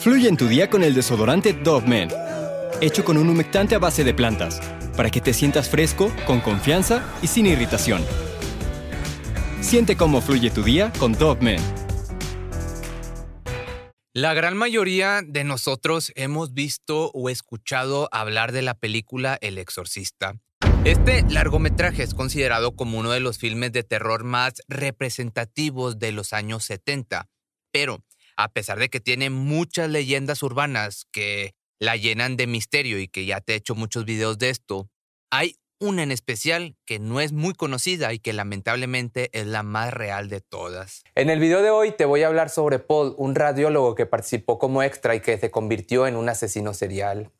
Fluye en tu día con el desodorante Dove Men, hecho con un humectante a base de plantas, para que te sientas fresco, con confianza y sin irritación. Siente cómo fluye tu día con Dove Men. La gran mayoría de nosotros hemos visto o escuchado hablar de la película El Exorcista. Este largometraje es considerado como uno de los filmes de terror más representativos de los años 70, pero a pesar de que tiene muchas leyendas urbanas que la llenan de misterio y que ya te he hecho muchos videos de esto, hay una en especial que no es muy conocida y que lamentablemente es la más real de todas. En el video de hoy te voy a hablar sobre Paul, un radiólogo que participó como extra y que se convirtió en un asesino serial.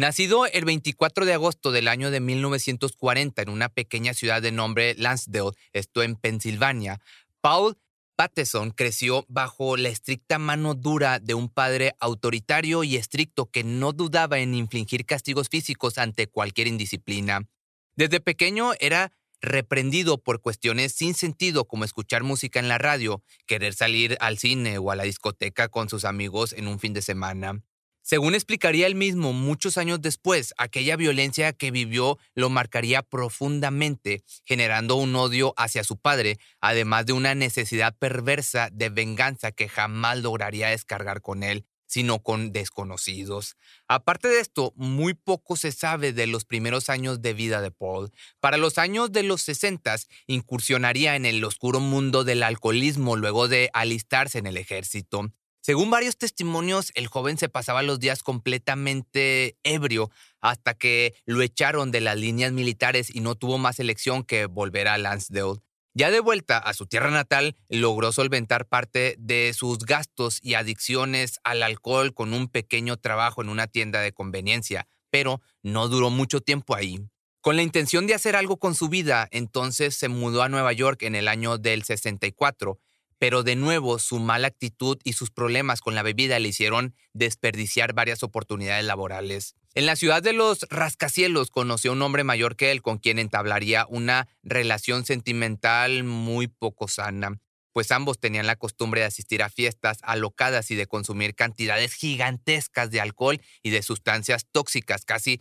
Nacido el 24 de agosto del año de 1940 en una pequeña ciudad de nombre Lansdale, esto en Pensilvania, Paul Patterson creció bajo la estricta mano dura de un padre autoritario y estricto que no dudaba en infligir castigos físicos ante cualquier indisciplina. Desde pequeño era reprendido por cuestiones sin sentido como escuchar música en la radio, querer salir al cine o a la discoteca con sus amigos en un fin de semana. Según explicaría él mismo, muchos años después, aquella violencia que vivió lo marcaría profundamente, generando un odio hacia su padre, además de una necesidad perversa de venganza que jamás lograría descargar con él, sino con desconocidos. Aparte de esto, muy poco se sabe de los primeros años de vida de Paul. Para los años de los 60 incursionaría en el oscuro mundo del alcoholismo luego de alistarse en el ejército. Según varios testimonios, el joven se pasaba los días completamente ebrio hasta que lo echaron de las líneas militares y no tuvo más elección que volver a Lansdale. Ya de vuelta a su tierra natal, logró solventar parte de sus gastos y adicciones al alcohol con un pequeño trabajo en una tienda de conveniencia, pero no duró mucho tiempo ahí. Con la intención de hacer algo con su vida, entonces se mudó a Nueva York en el año del 64 pero de nuevo su mala actitud y sus problemas con la bebida le hicieron desperdiciar varias oportunidades laborales. En la ciudad de los rascacielos conoció a un hombre mayor que él con quien entablaría una relación sentimental muy poco sana, pues ambos tenían la costumbre de asistir a fiestas alocadas y de consumir cantidades gigantescas de alcohol y de sustancias tóxicas, casi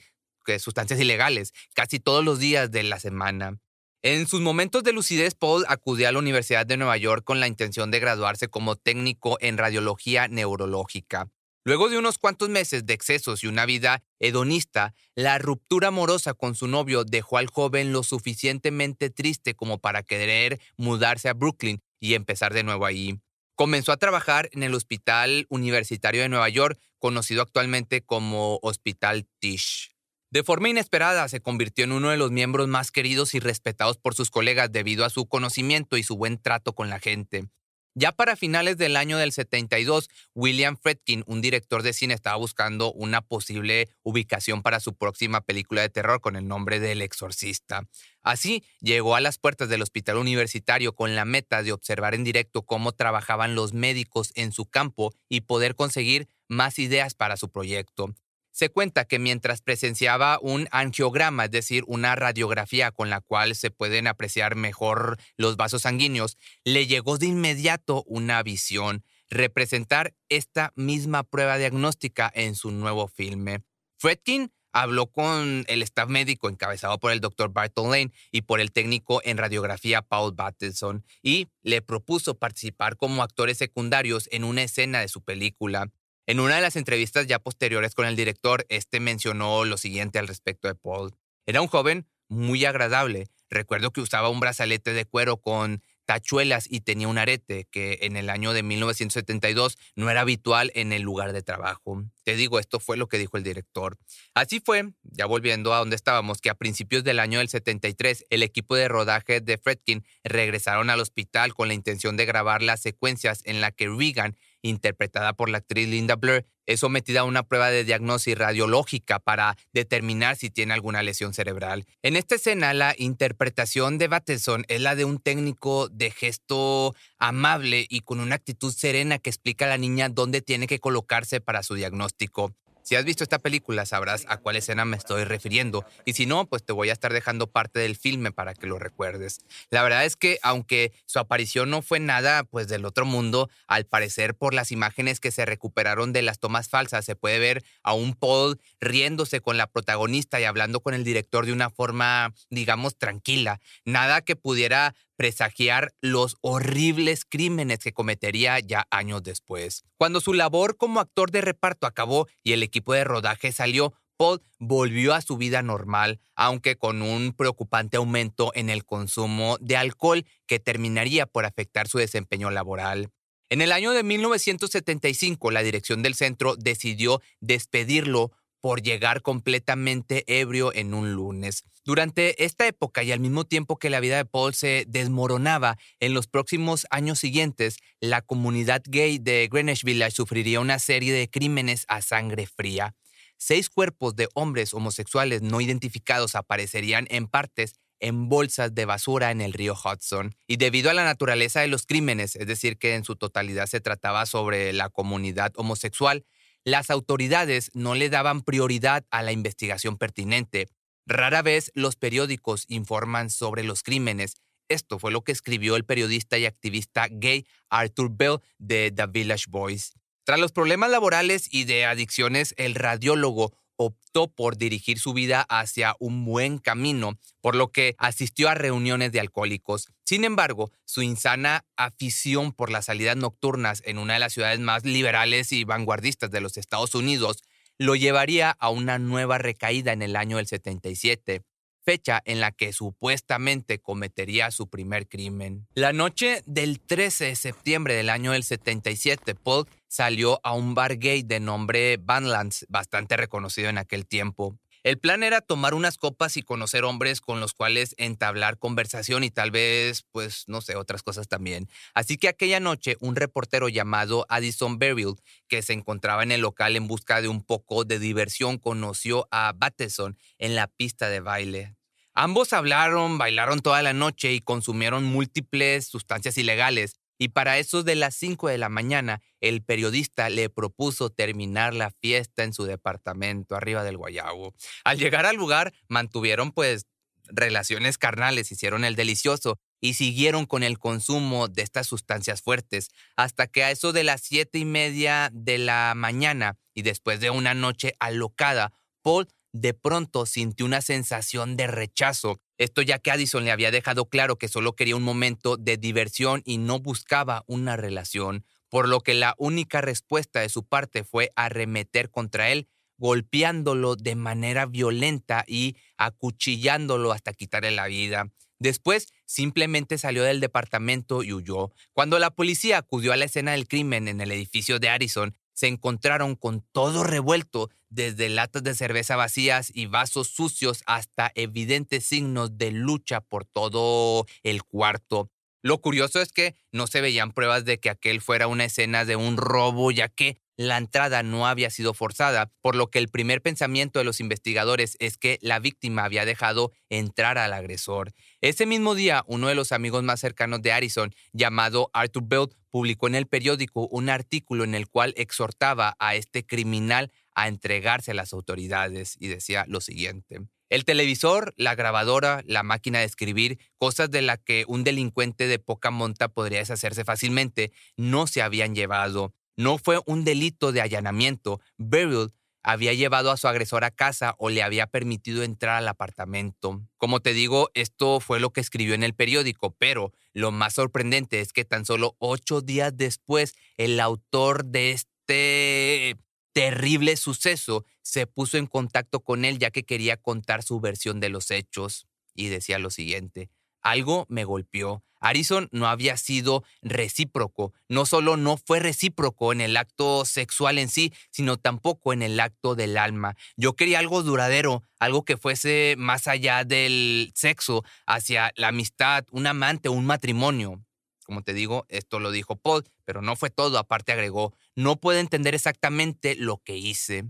sustancias ilegales, casi todos los días de la semana. En sus momentos de lucidez, Paul acudió a la Universidad de Nueva York con la intención de graduarse como técnico en radiología neurológica. Luego de unos cuantos meses de excesos y una vida hedonista, la ruptura amorosa con su novio dejó al joven lo suficientemente triste como para querer mudarse a Brooklyn y empezar de nuevo ahí. Comenzó a trabajar en el Hospital Universitario de Nueva York, conocido actualmente como Hospital Tisch. De forma inesperada se convirtió en uno de los miembros más queridos y respetados por sus colegas debido a su conocimiento y su buen trato con la gente. Ya para finales del año del 72, William Fredkin, un director de cine, estaba buscando una posible ubicación para su próxima película de terror con el nombre de El Exorcista. Así, llegó a las puertas del hospital universitario con la meta de observar en directo cómo trabajaban los médicos en su campo y poder conseguir más ideas para su proyecto. Se cuenta que mientras presenciaba un angiograma, es decir, una radiografía con la cual se pueden apreciar mejor los vasos sanguíneos, le llegó de inmediato una visión, representar esta misma prueba diagnóstica en su nuevo filme. Fredkin habló con el staff médico encabezado por el doctor Barton Lane y por el técnico en radiografía Paul Battleson y le propuso participar como actores secundarios en una escena de su película. En una de las entrevistas ya posteriores con el director, este mencionó lo siguiente al respecto de Paul. Era un joven muy agradable. Recuerdo que usaba un brazalete de cuero con tachuelas y tenía un arete, que en el año de 1972 no era habitual en el lugar de trabajo. Te digo, esto fue lo que dijo el director. Así fue, ya volviendo a donde estábamos, que a principios del año del 73 el equipo de rodaje de Fredkin regresaron al hospital con la intención de grabar las secuencias en la que Regan interpretada por la actriz Linda Blair, es sometida a una prueba de diagnóstico radiológica para determinar si tiene alguna lesión cerebral. En esta escena, la interpretación de Bateson es la de un técnico de gesto amable y con una actitud serena que explica a la niña dónde tiene que colocarse para su diagnóstico. Si has visto esta película sabrás a cuál escena me estoy refiriendo y si no, pues te voy a estar dejando parte del filme para que lo recuerdes. La verdad es que aunque su aparición no fue nada pues del otro mundo, al parecer por las imágenes que se recuperaron de las tomas falsas se puede ver a un Paul riéndose con la protagonista y hablando con el director de una forma digamos tranquila, nada que pudiera presagiar los horribles crímenes que cometería ya años después. Cuando su labor como actor de reparto acabó y el equipo de rodaje salió, Paul volvió a su vida normal, aunque con un preocupante aumento en el consumo de alcohol que terminaría por afectar su desempeño laboral. En el año de 1975, la dirección del centro decidió despedirlo por llegar completamente ebrio en un lunes. Durante esta época y al mismo tiempo que la vida de Paul se desmoronaba, en los próximos años siguientes, la comunidad gay de Greenwich Village sufriría una serie de crímenes a sangre fría. Seis cuerpos de hombres homosexuales no identificados aparecerían en partes en bolsas de basura en el río Hudson. Y debido a la naturaleza de los crímenes, es decir, que en su totalidad se trataba sobre la comunidad homosexual, las autoridades no le daban prioridad a la investigación pertinente. Rara vez los periódicos informan sobre los crímenes. Esto fue lo que escribió el periodista y activista gay Arthur Bell de The Village Boys. Tras los problemas laborales y de adicciones, el radiólogo optó por dirigir su vida hacia un buen camino, por lo que asistió a reuniones de alcohólicos. Sin embargo, su insana afición por las salidas nocturnas en una de las ciudades más liberales y vanguardistas de los Estados Unidos lo llevaría a una nueva recaída en el año del 77 fecha en la que supuestamente cometería su primer crimen. La noche del 13 de septiembre del año del 77, Paul salió a un bar gay de nombre Vanlands, bastante reconocido en aquel tiempo. El plan era tomar unas copas y conocer hombres con los cuales entablar conversación y tal vez, pues, no sé, otras cosas también. Así que aquella noche un reportero llamado Addison Beryl, que se encontraba en el local en busca de un poco de diversión, conoció a Bateson en la pista de baile. Ambos hablaron, bailaron toda la noche y consumieron múltiples sustancias ilegales. Y para eso de las 5 de la mañana, el periodista le propuso terminar la fiesta en su departamento arriba del Guayabo. Al llegar al lugar, mantuvieron pues relaciones carnales, hicieron el delicioso y siguieron con el consumo de estas sustancias fuertes, hasta que a eso de las siete y media de la mañana y después de una noche alocada, Paul de pronto sintió una sensación de rechazo. Esto ya que Addison le había dejado claro que solo quería un momento de diversión y no buscaba una relación, por lo que la única respuesta de su parte fue arremeter contra él, golpeándolo de manera violenta y acuchillándolo hasta quitarle la vida. Después simplemente salió del departamento y huyó. Cuando la policía acudió a la escena del crimen en el edificio de Addison, se encontraron con todo revuelto, desde latas de cerveza vacías y vasos sucios hasta evidentes signos de lucha por todo el cuarto. Lo curioso es que no se veían pruebas de que aquel fuera una escena de un robo, ya que la entrada no había sido forzada, por lo que el primer pensamiento de los investigadores es que la víctima había dejado entrar al agresor. Ese mismo día, uno de los amigos más cercanos de Harrison, llamado Arthur Bell, publicó en el periódico un artículo en el cual exhortaba a este criminal a entregarse a las autoridades y decía lo siguiente. El televisor, la grabadora, la máquina de escribir, cosas de las que un delincuente de poca monta podría deshacerse fácilmente, no se habían llevado. No fue un delito de allanamiento. Beryl había llevado a su agresor a casa o le había permitido entrar al apartamento. Como te digo, esto fue lo que escribió en el periódico, pero lo más sorprendente es que tan solo ocho días después, el autor de este terrible suceso se puso en contacto con él ya que quería contar su versión de los hechos y decía lo siguiente. Algo me golpeó. Harrison no había sido recíproco. No solo no fue recíproco en el acto sexual en sí, sino tampoco en el acto del alma. Yo quería algo duradero, algo que fuese más allá del sexo, hacia la amistad, un amante, un matrimonio. Como te digo, esto lo dijo Paul, pero no fue todo. Aparte agregó, no puedo entender exactamente lo que hice.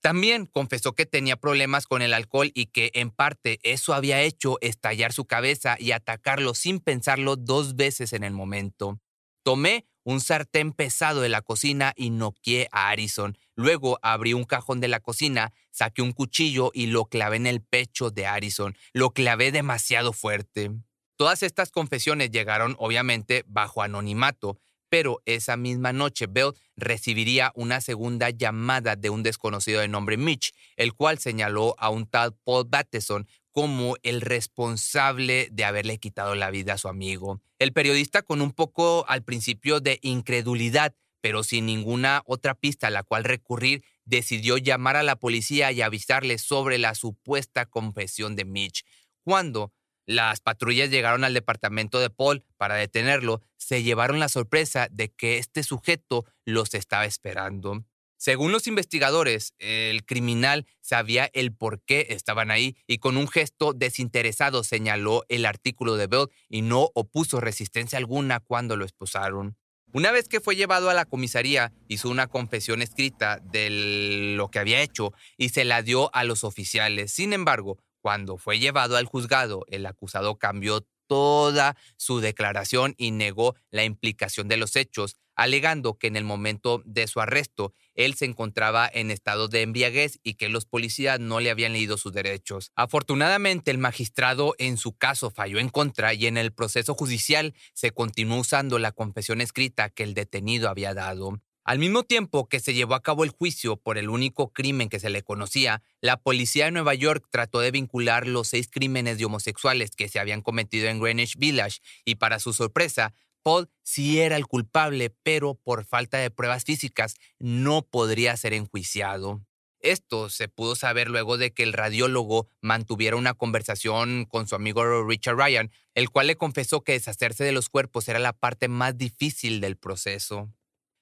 También confesó que tenía problemas con el alcohol y que en parte eso había hecho estallar su cabeza y atacarlo sin pensarlo dos veces en el momento. Tomé un sartén pesado de la cocina y noqueé a Harrison. Luego abrí un cajón de la cocina, saqué un cuchillo y lo clavé en el pecho de Harrison. Lo clavé demasiado fuerte. Todas estas confesiones llegaron obviamente bajo anonimato, pero esa misma noche Bell recibiría una segunda llamada de un desconocido de nombre Mitch, el cual señaló a un tal Paul Bateson como el responsable de haberle quitado la vida a su amigo. El periodista con un poco al principio de incredulidad, pero sin ninguna otra pista a la cual recurrir, decidió llamar a la policía y avisarle sobre la supuesta confesión de Mitch. Cuando las patrullas llegaron al departamento de Paul para detenerlo, se llevaron la sorpresa de que este sujeto los estaba esperando. Según los investigadores, el criminal sabía el por qué estaban ahí y con un gesto desinteresado señaló el artículo de Bell y no opuso resistencia alguna cuando lo esposaron. Una vez que fue llevado a la comisaría, hizo una confesión escrita de lo que había hecho y se la dio a los oficiales. Sin embargo, cuando fue llevado al juzgado, el acusado cambió toda su declaración y negó la implicación de los hechos, alegando que en el momento de su arresto él se encontraba en estado de embriaguez y que los policías no le habían leído sus derechos. Afortunadamente, el magistrado en su caso falló en contra y en el proceso judicial se continuó usando la confesión escrita que el detenido había dado. Al mismo tiempo que se llevó a cabo el juicio por el único crimen que se le conocía, la policía de Nueva York trató de vincular los seis crímenes de homosexuales que se habían cometido en Greenwich Village y para su sorpresa, Paul sí era el culpable, pero por falta de pruebas físicas no podría ser enjuiciado. Esto se pudo saber luego de que el radiólogo mantuviera una conversación con su amigo Richard Ryan, el cual le confesó que deshacerse de los cuerpos era la parte más difícil del proceso.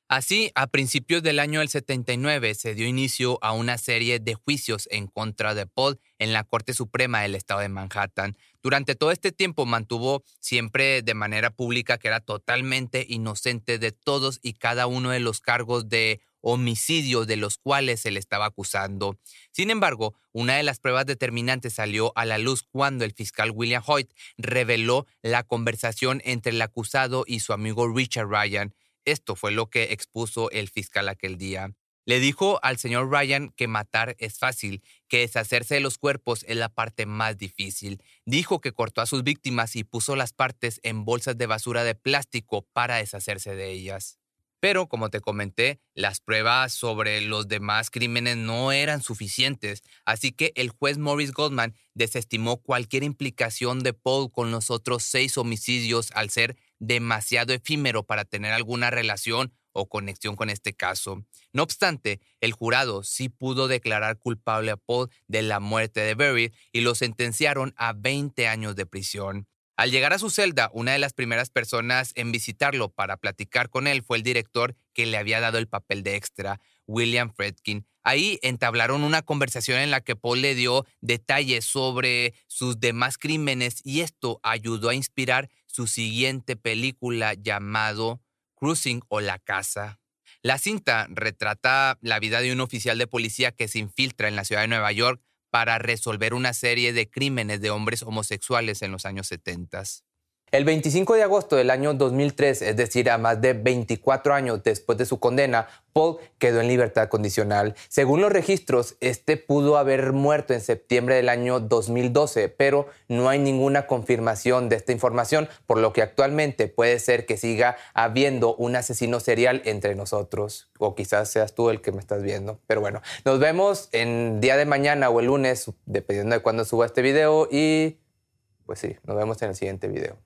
Así, a principios del año del 79 se dio inicio a una serie de juicios en contra de Paul en la Corte Suprema del Estado de Manhattan. Durante todo este tiempo mantuvo siempre de manera pública que era totalmente inocente de todos y cada uno de los cargos de homicidio de los cuales se le estaba acusando. Sin embargo, una de las pruebas determinantes salió a la luz cuando el fiscal William Hoyt reveló la conversación entre el acusado y su amigo Richard Ryan. Esto fue lo que expuso el fiscal aquel día. Le dijo al señor Ryan que matar es fácil, que deshacerse de los cuerpos es la parte más difícil. Dijo que cortó a sus víctimas y puso las partes en bolsas de basura de plástico para deshacerse de ellas. Pero, como te comenté, las pruebas sobre los demás crímenes no eran suficientes, así que el juez Maurice Goldman desestimó cualquier implicación de Paul con los otros seis homicidios al ser demasiado efímero para tener alguna relación o conexión con este caso. No obstante, el jurado sí pudo declarar culpable a Paul de la muerte de Berry y lo sentenciaron a 20 años de prisión. Al llegar a su celda, una de las primeras personas en visitarlo para platicar con él fue el director que le había dado el papel de extra, William Fredkin. Ahí entablaron una conversación en la que Paul le dio detalles sobre sus demás crímenes y esto ayudó a inspirar su siguiente película llamado Cruising o La Casa. La cinta retrata la vida de un oficial de policía que se infiltra en la ciudad de Nueva York para resolver una serie de crímenes de hombres homosexuales en los años 70. El 25 de agosto del año 2003, es decir, a más de 24 años después de su condena, Paul quedó en libertad condicional. Según los registros, este pudo haber muerto en septiembre del año 2012, pero no hay ninguna confirmación de esta información, por lo que actualmente puede ser que siga habiendo un asesino serial entre nosotros, o quizás seas tú el que me estás viendo. Pero bueno, nos vemos en día de mañana o el lunes, dependiendo de cuándo suba este video y pues sí, nos vemos en el siguiente video.